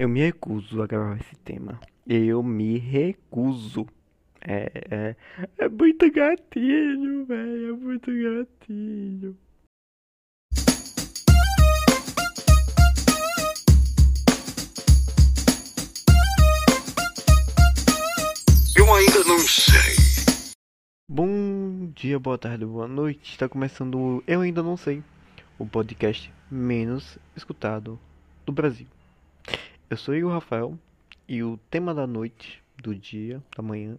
Eu me recuso a gravar esse tema. Eu me recuso. É, é, é muito gatilho, velho. É muito gatilho. Eu ainda não sei. Bom dia, boa tarde, boa noite. Está começando o Eu Ainda Não Sei, o podcast menos escutado do Brasil. Eu sou o Rafael e o tema da noite, do dia, da manhã,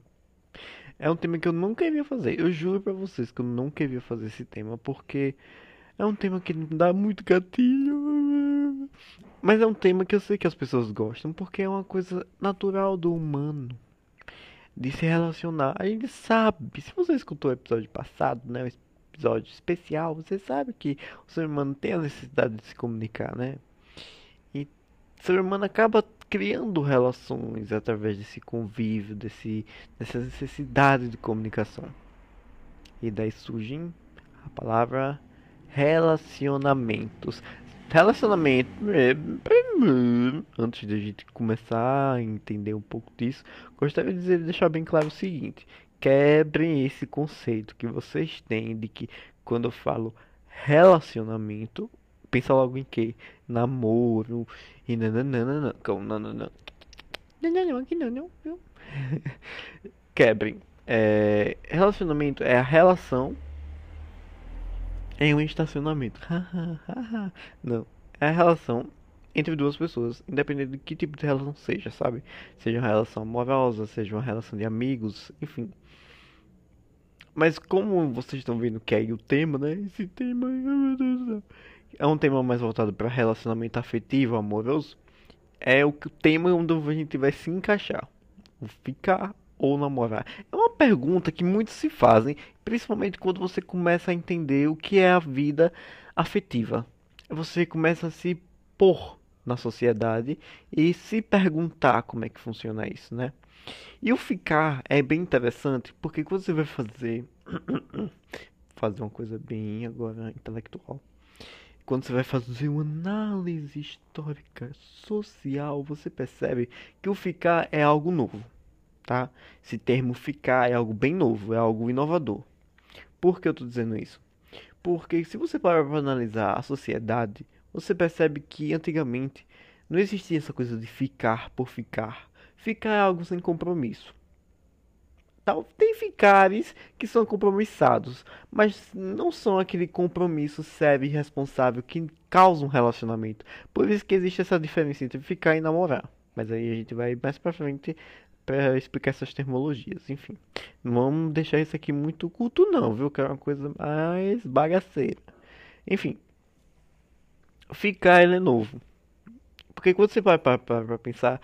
é um tema que eu não queria fazer. Eu juro pra vocês que eu não queria fazer esse tema porque é um tema que dá muito gatilho. Mas é um tema que eu sei que as pessoas gostam porque é uma coisa natural do humano de se relacionar. A gente sabe, se você escutou o episódio passado, né, o episódio especial, você sabe que o ser humano tem a necessidade de se comunicar, né? Ser humano acaba criando relações através desse convívio, desse, dessa necessidade de comunicação. E daí surge a palavra relacionamentos. Relacionamento. É, antes de a gente começar a entender um pouco disso, gostaria de dizer, deixar bem claro o seguinte: quebrem esse conceito que vocês têm de que quando eu falo relacionamento, pensa logo em quê? Namoro e nananana. Não, não, não, não. Não, não, aqui não, não, não. Quebrem. É, relacionamento é a relação em um estacionamento. não. É a relação entre duas pessoas, independente de que tipo de relação seja, sabe? Seja uma relação amorosa, seja uma relação de amigos, enfim. Mas como vocês estão vendo que é o tema, né? Esse tema, meu Deus do céu é um tema mais voltado para relacionamento afetivo, amoroso, é o tema onde a gente vai se encaixar. Ficar ou namorar? É uma pergunta que muitos se fazem, principalmente quando você começa a entender o que é a vida afetiva. Você começa a se pôr na sociedade e se perguntar como é que funciona isso, né? E o ficar é bem interessante porque quando você vai fazer fazer uma coisa bem agora intelectual quando você vai fazer uma análise histórica, social, você percebe que o ficar é algo novo, tá? Esse termo ficar é algo bem novo, é algo inovador. Por que eu estou dizendo isso? Porque se você parar para analisar a sociedade, você percebe que antigamente não existia essa coisa de ficar por ficar. Ficar é algo sem compromisso. Tal, tem ficares que são compromissados, mas não são aquele compromisso sério e responsável que causa um relacionamento. Por isso que existe essa diferença entre ficar e namorar. Mas aí a gente vai mais pra frente para explicar essas terminologias. Enfim, não vamos deixar isso aqui muito culto não, viu? Que é uma coisa mais bagaceira. Enfim, ficar ele é novo. Porque quando você vai para pensar,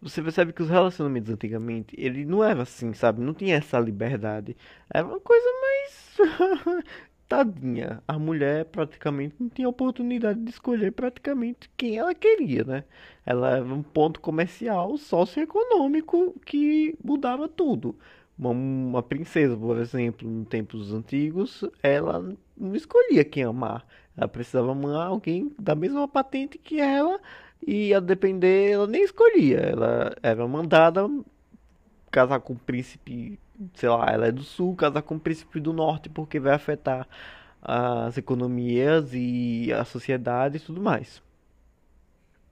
você percebe que os relacionamentos antigamente, ele não era assim, sabe? Não tinha essa liberdade. Era uma coisa mais tadinha. A mulher praticamente não tinha oportunidade de escolher praticamente quem ela queria, né? Ela era um ponto comercial socioeconômico que mudava tudo. Uma, uma princesa, por exemplo, em tempos antigos, ela não escolhia quem amar. Ela precisava amar alguém da mesma patente que ela e a depender, ela nem escolhia. Ela era mandada casar com o príncipe, sei lá, ela é do sul, casar com o príncipe do norte porque vai afetar as economias e a sociedade e tudo mais.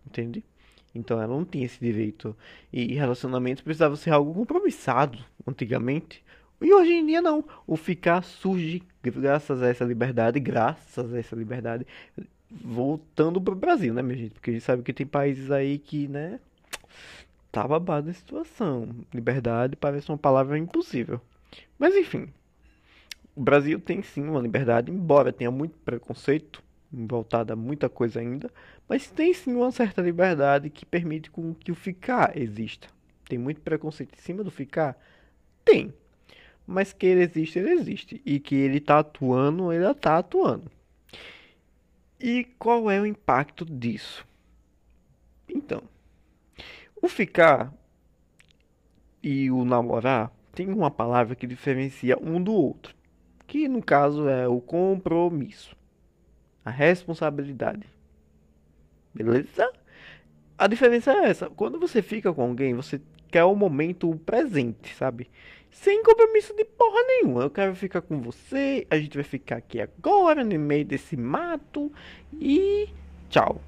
Entende? Então ela não tinha esse direito. E relacionamentos precisava ser algo compromissado antigamente. E hoje em dia não. O ficar surge graças a essa liberdade, graças a essa liberdade, voltando pro Brasil, né, minha gente? Porque a gente sabe que tem países aí que, né, tá babado a situação. Liberdade parece uma palavra impossível. Mas enfim, o Brasil tem sim uma liberdade, embora tenha muito preconceito, voltado a muita coisa ainda, mas tem sim uma certa liberdade que permite com que o ficar exista. Tem muito preconceito em cima do ficar? Tem. Mas que ele existe, ele existe. E que ele tá atuando, ele tá atuando. E qual é o impacto disso? Então, o ficar e o namorar tem uma palavra que diferencia um do outro, que no caso é o compromisso, a responsabilidade. Beleza? a diferença é essa. Quando você fica com alguém, você quer o momento presente, sabe? Sem compromisso de porra nenhuma. Eu quero ficar com você, a gente vai ficar aqui agora, no meio desse mato, e tchau.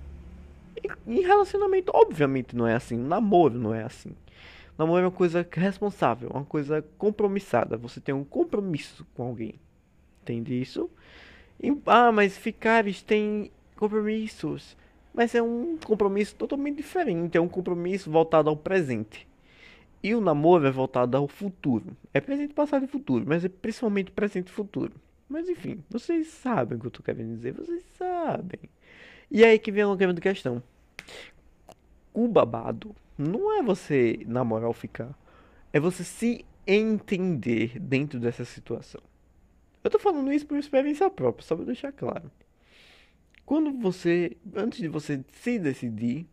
Em relacionamento, obviamente, não é assim. Namoro não é assim. Namoro é uma coisa responsável, uma coisa compromissada. Você tem um compromisso com alguém. Entende isso? E, ah, mas ficares tem compromissos. Mas é um compromisso totalmente diferente. É um compromisso voltado ao presente. E o namoro é voltado ao futuro. É presente, passado e futuro. Mas é principalmente presente e futuro. Mas enfim, vocês sabem o que eu tô querendo dizer. Vocês sabem. E aí que vem a grande questão. O babado não é você namorar ou ficar. É você se entender dentro dessa situação. Eu tô falando isso por experiência própria, só pra deixar claro. Quando você, antes de você se decidir,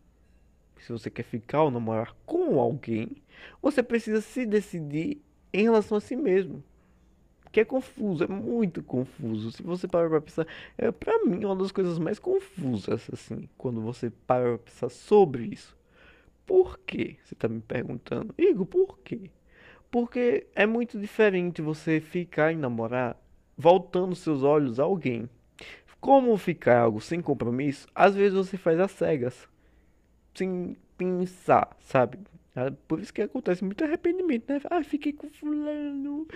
se você quer ficar ou namorar com alguém, você precisa se decidir em relação a si mesmo. Que é confuso, é muito confuso. Se você parar pra pensar, é pra mim uma das coisas mais confusas, assim, quando você para pra pensar sobre isso. Por quê? Você tá me perguntando. Igor, por quê? Porque é muito diferente você ficar e namorar voltando seus olhos a alguém. Como ficar algo sem compromisso, às vezes você faz às cegas, sem pensar, sabe? É por isso que acontece muito arrependimento, né? Ah, fiquei com fulano,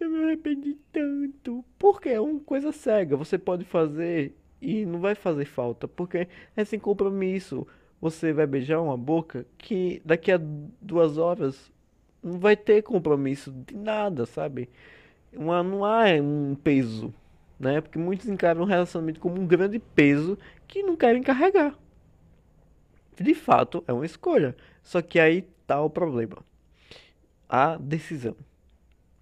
eu me arrependi tanto. Porque é uma coisa cega, você pode fazer e não vai fazer falta, porque é sem compromisso. Você vai beijar uma boca que daqui a duas horas não vai ter compromisso de nada, sabe? Uma, não há um peso né? Porque muitos encaram o relacionamento como um grande peso que não querem carregar. De fato, é uma escolha. Só que aí tá o problema. A decisão.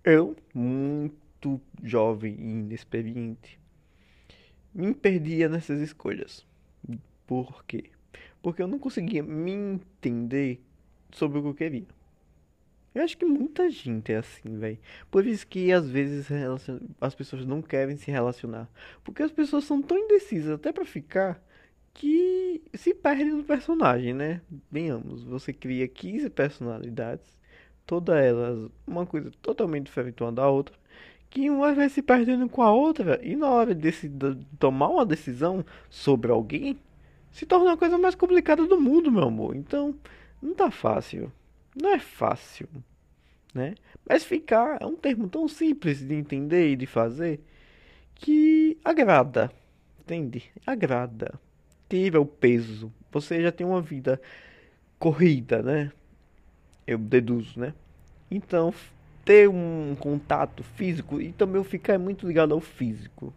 Eu, muito jovem e inexperiente, me perdia nessas escolhas. Por quê? Porque eu não conseguia me entender sobre o que eu queria. Eu acho que muita gente é assim, velho. Por isso que às vezes as pessoas não querem se relacionar. Porque as pessoas são tão indecisas até para ficar que se perdem no personagem, né? Venhamos, você cria 15 personalidades, todas elas uma coisa totalmente diferente uma da outra, que uma vai se perdendo com a outra e na hora de tomar uma decisão sobre alguém, se torna a coisa mais complicada do mundo, meu amor. Então, não tá fácil. Não é fácil, né? Mas ficar é um termo tão simples de entender e de fazer que agrada, entende? Agrada. Tira o peso. Você já tem uma vida corrida, né? Eu deduzo, né? Então, ter um contato físico e também o ficar é muito ligado ao físico.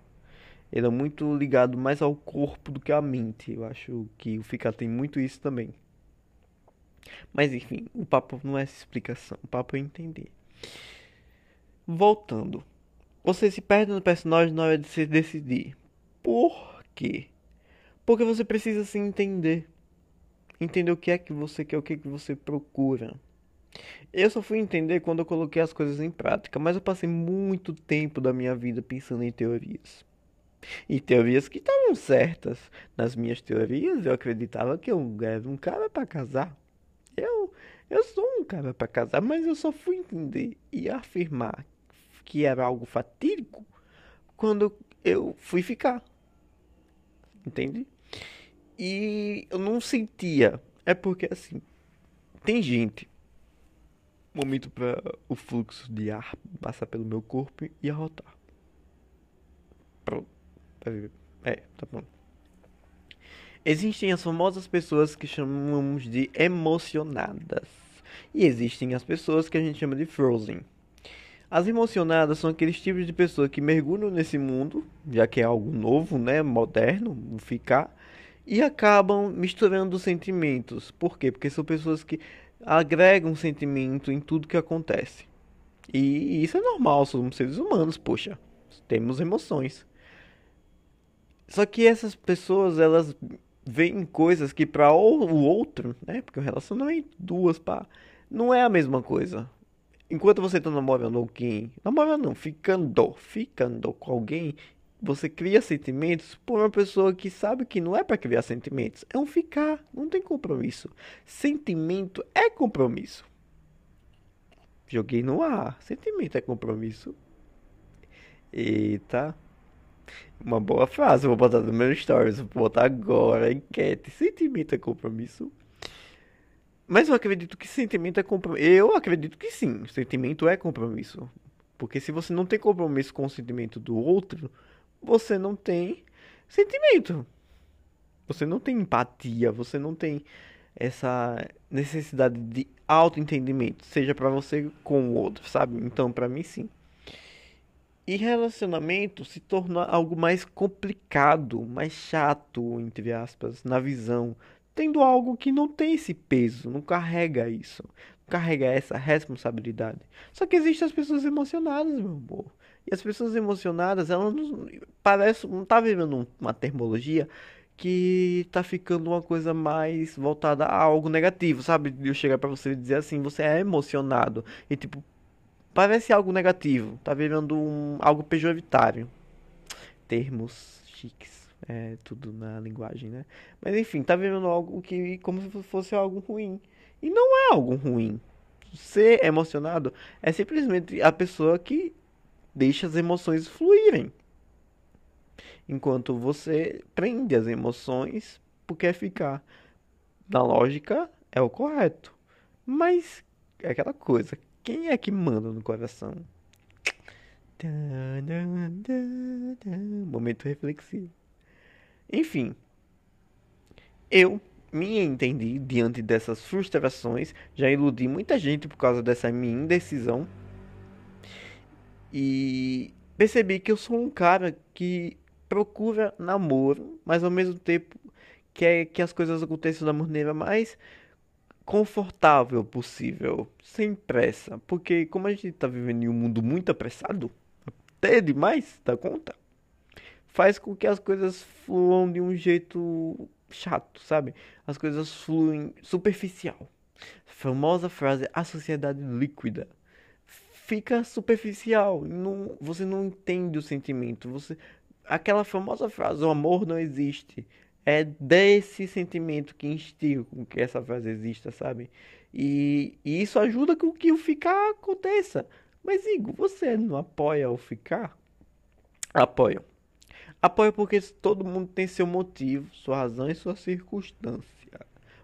Ele é muito ligado mais ao corpo do que à mente. Eu acho que o ficar tem muito isso também. Mas enfim, o papo não é essa explicação, o papo é entender. Voltando. Você se perde no personagem na hora de se decidir. Por quê? Porque você precisa se entender. Entender o que é que você quer, o que é que você procura. Eu só fui entender quando eu coloquei as coisas em prática, mas eu passei muito tempo da minha vida pensando em teorias. E teorias que estavam certas. Nas minhas teorias, eu acreditava que eu era um cara para casar. Eu, eu sou um cara para casar, mas eu só fui entender e afirmar que era algo fatídico quando eu fui ficar. Entende? E eu não sentia. É porque assim, tem gente. Momento para o fluxo de ar passar pelo meu corpo e arrotar. Pronto. É, tá bom. Existem as famosas pessoas que chamamos de emocionadas. E existem as pessoas que a gente chama de frozen. As emocionadas são aqueles tipos de pessoas que mergulham nesse mundo, já que é algo novo, né, moderno, ficar, e acabam misturando sentimentos. Por quê? Porque são pessoas que agregam sentimento em tudo que acontece. E isso é normal, somos seres humanos, poxa, temos emoções. Só que essas pessoas, elas veem coisas que para o outro, né? Porque o relacionamento duas pá, não é a mesma coisa. Enquanto você tá namorando alguém, namorando não, ficando, ficando com alguém, você cria sentimentos por uma pessoa que sabe que não é para criar sentimentos, é um ficar, não tem compromisso. Sentimento é compromisso. Joguei no ar, sentimento é compromisso. Eita. Uma boa frase, vou botar no meu stories, vou botar agora, enquete. Sentimento é compromisso. Mas eu acredito que sentimento é compromisso. Eu acredito que sim, sentimento é compromisso. Porque se você não tem compromisso com o sentimento do outro, você não tem sentimento. Você não tem empatia, você não tem essa necessidade de autoentendimento, seja para você com o outro, sabe? Então, para mim sim. E relacionamento se torna algo mais complicado, mais chato, entre aspas, na visão, tendo algo que não tem esse peso, não carrega isso, não carrega essa responsabilidade. Só que existem as pessoas emocionadas, meu amor. E as pessoas emocionadas, elas não, parece, não tá vivendo uma termologia que tá ficando uma coisa mais voltada a algo negativo, sabe? Eu chegar para você e dizer assim, você é emocionado e tipo parece algo negativo, tá virando um, algo pejoritário. Termos chiques, é tudo na linguagem, né? Mas enfim, tá virando algo que como se fosse algo ruim. E não é algo ruim. Ser emocionado é simplesmente a pessoa que deixa as emoções fluírem. Enquanto você prende as emoções porque ficar. Na lógica é o correto. Mas é aquela coisa, quem é que manda no coração? Momento reflexivo. Enfim, eu me entendi diante dessas frustrações, já iludi muita gente por causa dessa minha indecisão. E percebi que eu sou um cara que procura namoro, mas ao mesmo tempo quer que as coisas aconteçam da maneira mais confortável possível, sem pressa, porque como a gente está vivendo em um mundo muito apressado, até demais da conta, faz com que as coisas fluam de um jeito chato, sabe? As coisas fluem superficial. famosa frase a sociedade líquida fica superficial, não, você não entende o sentimento, você aquela famosa frase o amor não existe é desse sentimento que instiga com que essa frase exista, sabe? E, e isso ajuda com que o ficar aconteça. Mas, Igor, você não apoia o ficar? Apoio. Apoio porque todo mundo tem seu motivo, sua razão e sua circunstância.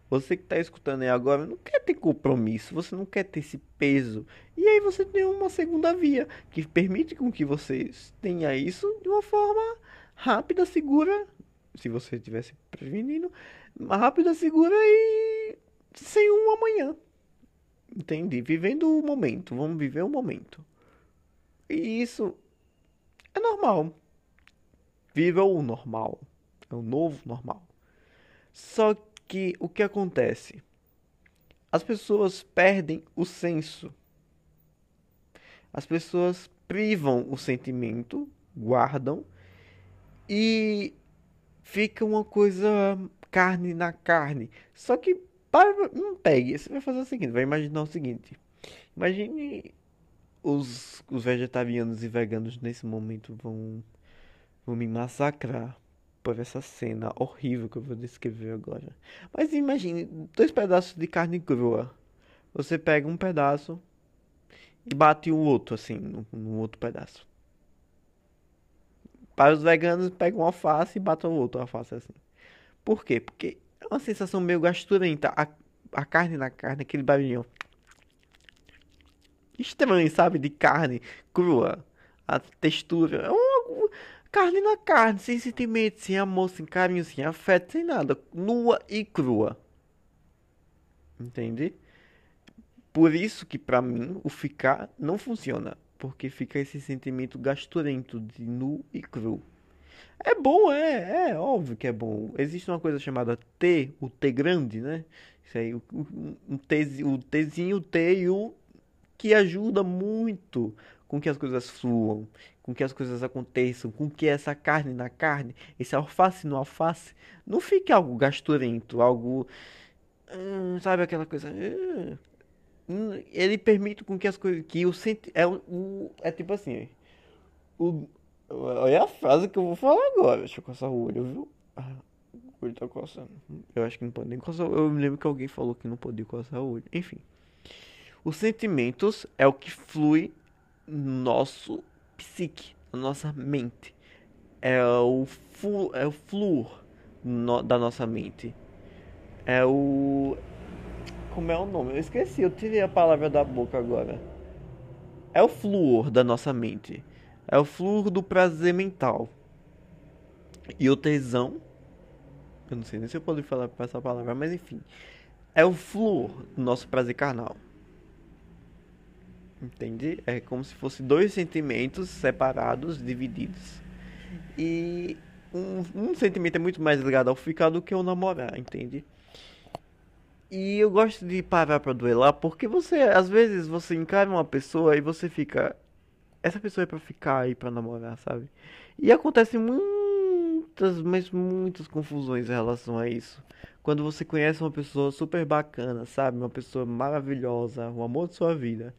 Você que está escutando aí agora não quer ter compromisso, você não quer ter esse peso. E aí você tem uma segunda via que permite com que você tenha isso de uma forma rápida, segura se você estivesse prevenindo, rápida, segura e sem um amanhã. Entendi. Vivendo o momento. Vamos viver o momento. E isso é normal. Viva o normal. É o novo normal. Só que o que acontece? As pessoas perdem o senso. As pessoas privam o sentimento, guardam e fica uma coisa carne na carne. Só que para, não pegue. Você vai fazer o seguinte, vai imaginar o seguinte. Imagine os, os vegetarianos e veganos nesse momento vão, vão me massacrar por essa cena horrível que eu vou descrever agora. Mas imagine dois pedaços de carne crua. Você pega um pedaço e bate o outro assim no, outro pedaço. Para os veganos, pegam um alface e batem o outro alface assim. Por quê? Porque é uma sensação meio gasturenta. A, a carne na carne, aquele barulhinho. Estranho, sabe? De carne crua. A textura. É uma, carne na carne, sem sentimento, sem amor, sem carinho, sem afeto, sem nada. Nua e crua. Entende? Por isso que para mim o ficar não funciona porque fica esse sentimento gasturento de nu e cru. É bom, é, é óbvio que é bom. Existe uma coisa chamada T, o T grande, né? Isso aí, o, o, o Tzinho, o T e o que ajuda muito com que as coisas fluam, com que as coisas aconteçam, com que essa carne na carne, esse alface no alface, não fique algo gasturento, algo. Hum, sabe aquela coisa. Hum, Hum, ele permite com que as coisas que o senti é o, é tipo assim o, Olha a frase que eu vou falar agora. Deixa eu coçar o olho, viu? Ah, o olho tá coçando. Eu acho que não pode nem coçar. Eu me lembro que alguém falou que não podia coçar o olho. Enfim. Os sentimentos é o que flui no nosso psique, na nossa mente. É o, flu, é o fluor no, da nossa mente. É o. Como é o nome? Eu esqueci, eu tirei a palavra da boca agora. É o fluor da nossa mente. É o fluor do prazer mental. E o tesão. Eu não sei nem se eu posso falar essa palavra, mas enfim. É o fluor do nosso prazer carnal. Entende? É como se fosse dois sentimentos separados, divididos. E um, um sentimento é muito mais ligado ao ficar do que ao namorar, entende? E eu gosto de parar pra duelar porque você, às vezes, você encara uma pessoa e você fica. Essa pessoa é pra ficar aí pra namorar, sabe? E acontece muitas, mas muitas confusões em relação a isso. Quando você conhece uma pessoa super bacana, sabe? Uma pessoa maravilhosa, o amor de sua vida.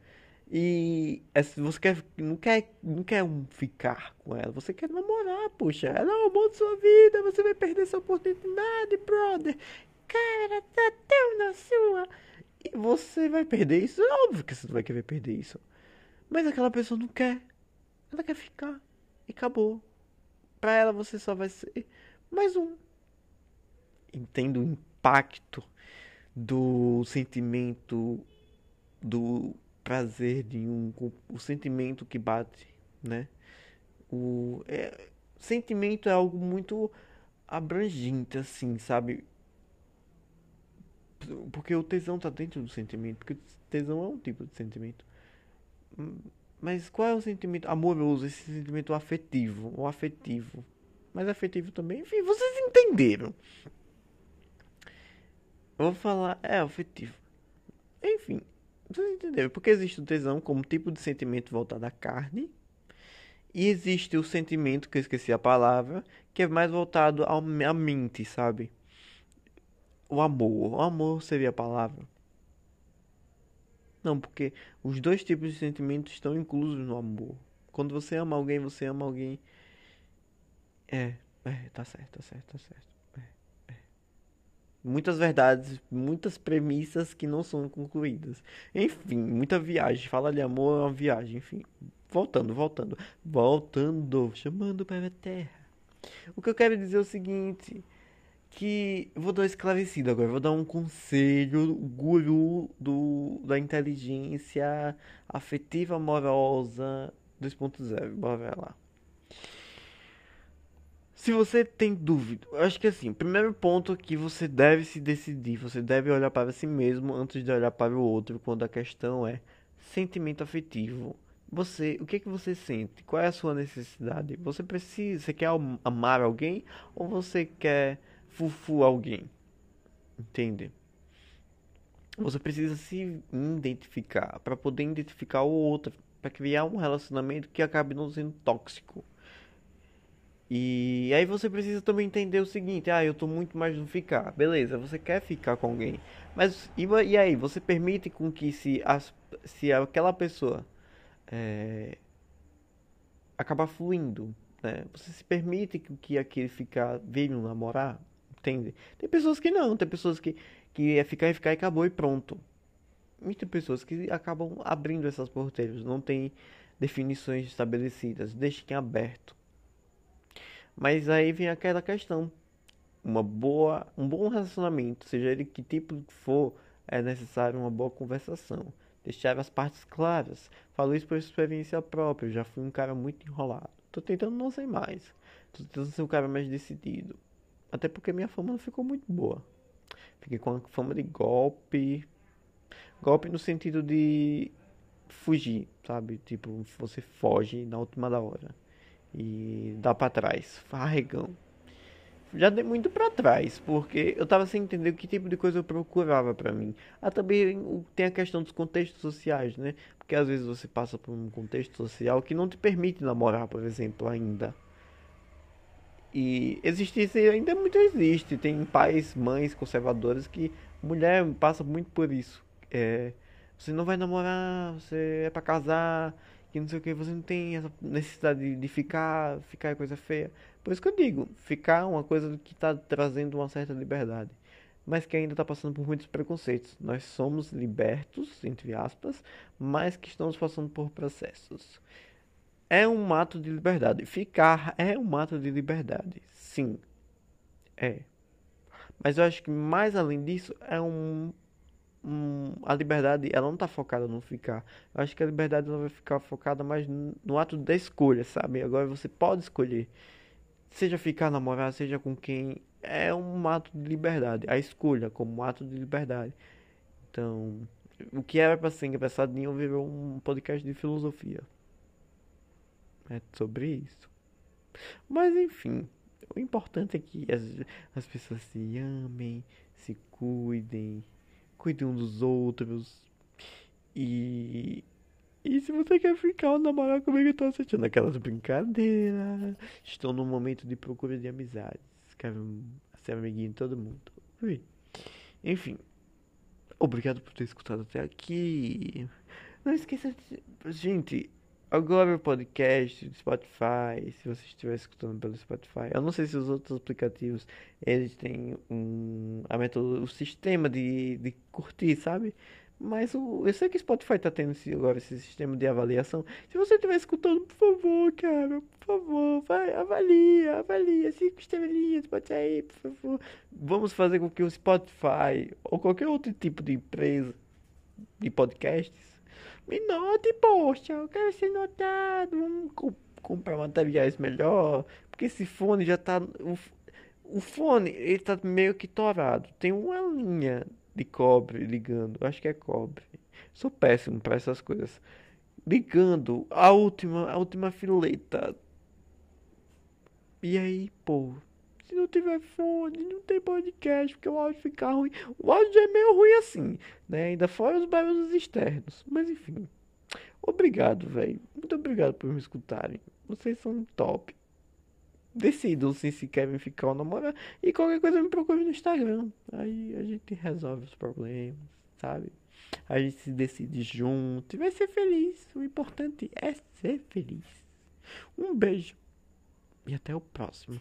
E é, você quer, não quer, não quer ficar com ela, você quer namorar, puxa. Ela é o amor de sua vida, você vai perder essa oportunidade, brother. Cara, tá tão na sua. E você vai perder isso? É óbvio que você não vai querer perder isso. Mas aquela pessoa não quer. Ela quer ficar. E acabou. Pra ela você só vai ser mais um. Entendo o impacto do sentimento do prazer de um o sentimento que bate, né? O é, sentimento é algo muito abrangente assim, sabe? Porque o tesão tá dentro do sentimento, porque tesão é um tipo de sentimento. Mas qual é o sentimento amoroso, esse sentimento afetivo, ou afetivo? Mas afetivo também, enfim, vocês entenderam. Eu vou falar, é afetivo. Enfim, vocês entenderam? Porque existe o tesão como tipo de sentimento voltado à carne. E existe o sentimento, que eu esqueci a palavra, que é mais voltado à mente, sabe? O amor. O amor seria a palavra. Não, porque os dois tipos de sentimentos estão inclusos no amor. Quando você ama alguém, você ama alguém. É, é, tá certo, tá certo, tá certo muitas verdades, muitas premissas que não são concluídas. Enfim, muita viagem. Fala de amor é uma viagem, enfim. Voltando, voltando, voltando, chamando para a terra. O que eu quero dizer é o seguinte, que vou dar esclarecido agora, vou dar um conselho guru do da inteligência afetiva amorosa 2.0. Bora lá. Se você tem dúvida, eu acho que assim, primeiro ponto que você deve se decidir, você deve olhar para si mesmo antes de olhar para o outro, quando a questão é sentimento afetivo. Você, o que é que você sente? Qual é a sua necessidade? Você precisa, você quer amar alguém ou você quer fufu alguém? Entende? Você precisa se identificar para poder identificar o outro, para criar um relacionamento que acabe não sendo tóxico. E aí você precisa também entender o seguinte, ah, eu tô muito mais no ficar. Beleza, você quer ficar com alguém. Mas e, e aí, você permite com que se, as, se aquela pessoa é, acabar fluindo, né? Você se permite que, que aquele ficar venha namorar? Entende? Tem pessoas que não, tem pessoas que, que é ficar e ficar e acabou e pronto. E tem pessoas que acabam abrindo essas porteiras, não tem definições estabelecidas, deixem aberto. Mas aí vem aquela questão. Uma boa, um bom relacionamento, seja ele que tipo for, é necessário uma boa conversação. Deixar as partes claras. Falo isso por experiência própria. Eu já fui um cara muito enrolado. Tô tentando não ser mais. Tô tentando ser um cara mais decidido. Até porque minha fama não ficou muito boa. Fiquei com a fama de golpe. Golpe no sentido de fugir, sabe? Tipo, você foge na última da hora e dá para trás, farregão. Já dei muito para trás, porque eu tava sem entender que tipo de coisa eu procurava para mim. Ah, também tem a questão dos contextos sociais, né? Porque às vezes você passa por um contexto social que não te permite namorar, por exemplo, ainda. E existe ainda muito existe. Tem pais, mães conservadores que mulher passa muito por isso. É, você não vai namorar, você é para casar que não sei o que, você não tem essa necessidade de, ficar, ficar coisa feia. Por isso que eu digo, ficar é uma coisa que está trazendo uma certa liberdade, mas que ainda está passando por muitos preconceitos. Nós somos libertos, entre aspas, mas que estamos passando por processos. É um ato de liberdade. Ficar é um ato de liberdade. Sim. É. Mas eu acho que mais além disso é um, a liberdade, ela não está focada no ficar. Eu acho que a liberdade ela vai ficar focada mais no, no ato da escolha, sabe? Agora você pode escolher. Seja ficar namorar, seja com quem, é um ato de liberdade. A escolha como um ato de liberdade. Então, o que era para ser engraçadinho virou um podcast de filosofia. É sobre isso. Mas enfim, o importante é que as, as pessoas se amem, se cuidem, cuidem uns dos outros. E. E se você quer ficar ou namorar comigo, eu tô assistindo aquelas brincadeiras. Estou num momento de procura de amizades. Quero ser amiguinho de todo mundo. Enfim. Obrigado por ter escutado até aqui. Não esqueça de. Gente, O podcast do Spotify, se você estiver escutando pelo Spotify, eu não sei se os outros aplicativos eles têm um a método, o sistema de, de curtir, sabe? Mas o, eu sei que o Spotify tá tendo esse, agora esse sistema de avaliação. Se você estiver escutando, por favor, cara, por favor, vai, avalia, avalia, cinco estrelinhas, pode aí, por favor. Vamos fazer com que o Spotify ou qualquer outro tipo de empresa de podcasts me note, poxa, eu quero ser notado. Vamos co comprar materiais melhor. Porque esse fone já tá. O, o fone, ele tá meio que torado. Tem uma linha de cobre ligando. Acho que é cobre. Sou péssimo para essas coisas. Ligando a última, a última fileta. E aí, pô, se não tiver fone, não tem podcast, porque o áudio fica ruim. O áudio já é meio ruim assim, né? Ainda fora os barulhos externos. Mas enfim. Obrigado, velho. Muito obrigado por me escutarem. Vocês são top. Decidam se, se querem ficar ou namorar. E qualquer coisa me procure no Instagram. Aí a gente resolve os problemas, sabe? A gente se decide junto e vai ser feliz. O importante é ser feliz. Um beijo. E até o próximo.